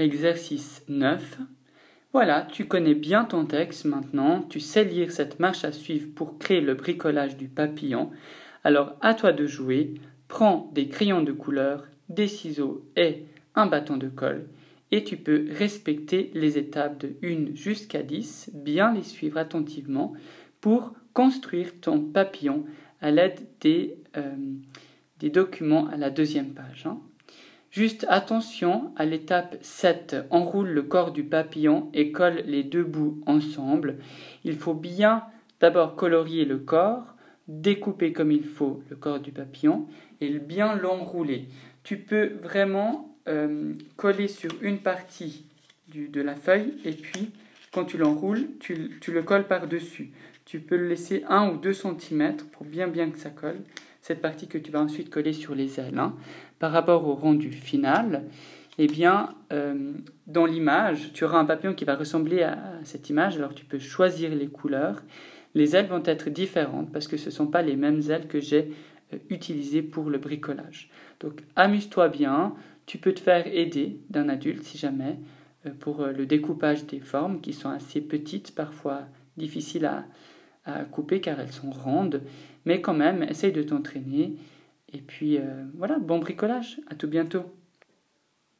Exercice 9. Voilà, tu connais bien ton texte maintenant, tu sais lire cette marche à suivre pour créer le bricolage du papillon. Alors à toi de jouer, prends des crayons de couleur, des ciseaux et un bâton de colle et tu peux respecter les étapes de 1 jusqu'à 10, bien les suivre attentivement pour construire ton papillon à l'aide des, euh, documents à la deuxième page. Hein. Juste attention à l'étape 7, enroule le corps du papillon et colle les deux bouts ensemble. Il faut bien d'abord colorier le corps, découper comme il faut le corps du papillon et bien l'enrouler. Tu peux vraiment euh, coller sur une partie de la feuille et puis quand tu l'enroules, tu, tu, le colles par-dessus. Tu peux le laisser 1 ou 2 cm pour bien bien que ça colle. Cette partie que tu vas ensuite coller sur les ailes. Hein. Par rapport au rendu final, eh bien, euh, dans l'image, tu auras un papillon qui va ressembler à cette image. Alors tu peux choisir les couleurs. Les ailes vont être différentes parce que ce ne sont pas les mêmes ailes que j'ai euh, utilisées pour le bricolage. Donc amuse-toi bien. Tu peux te faire aider d'un adulte si jamais euh, pour le découpage des formes qui sont assez petites, parfois difficiles à, à couper car elles sont rondes. Mais quand même, essaye de t'entraîner. Et puis voilà, bon bricolage. À tout bientôt.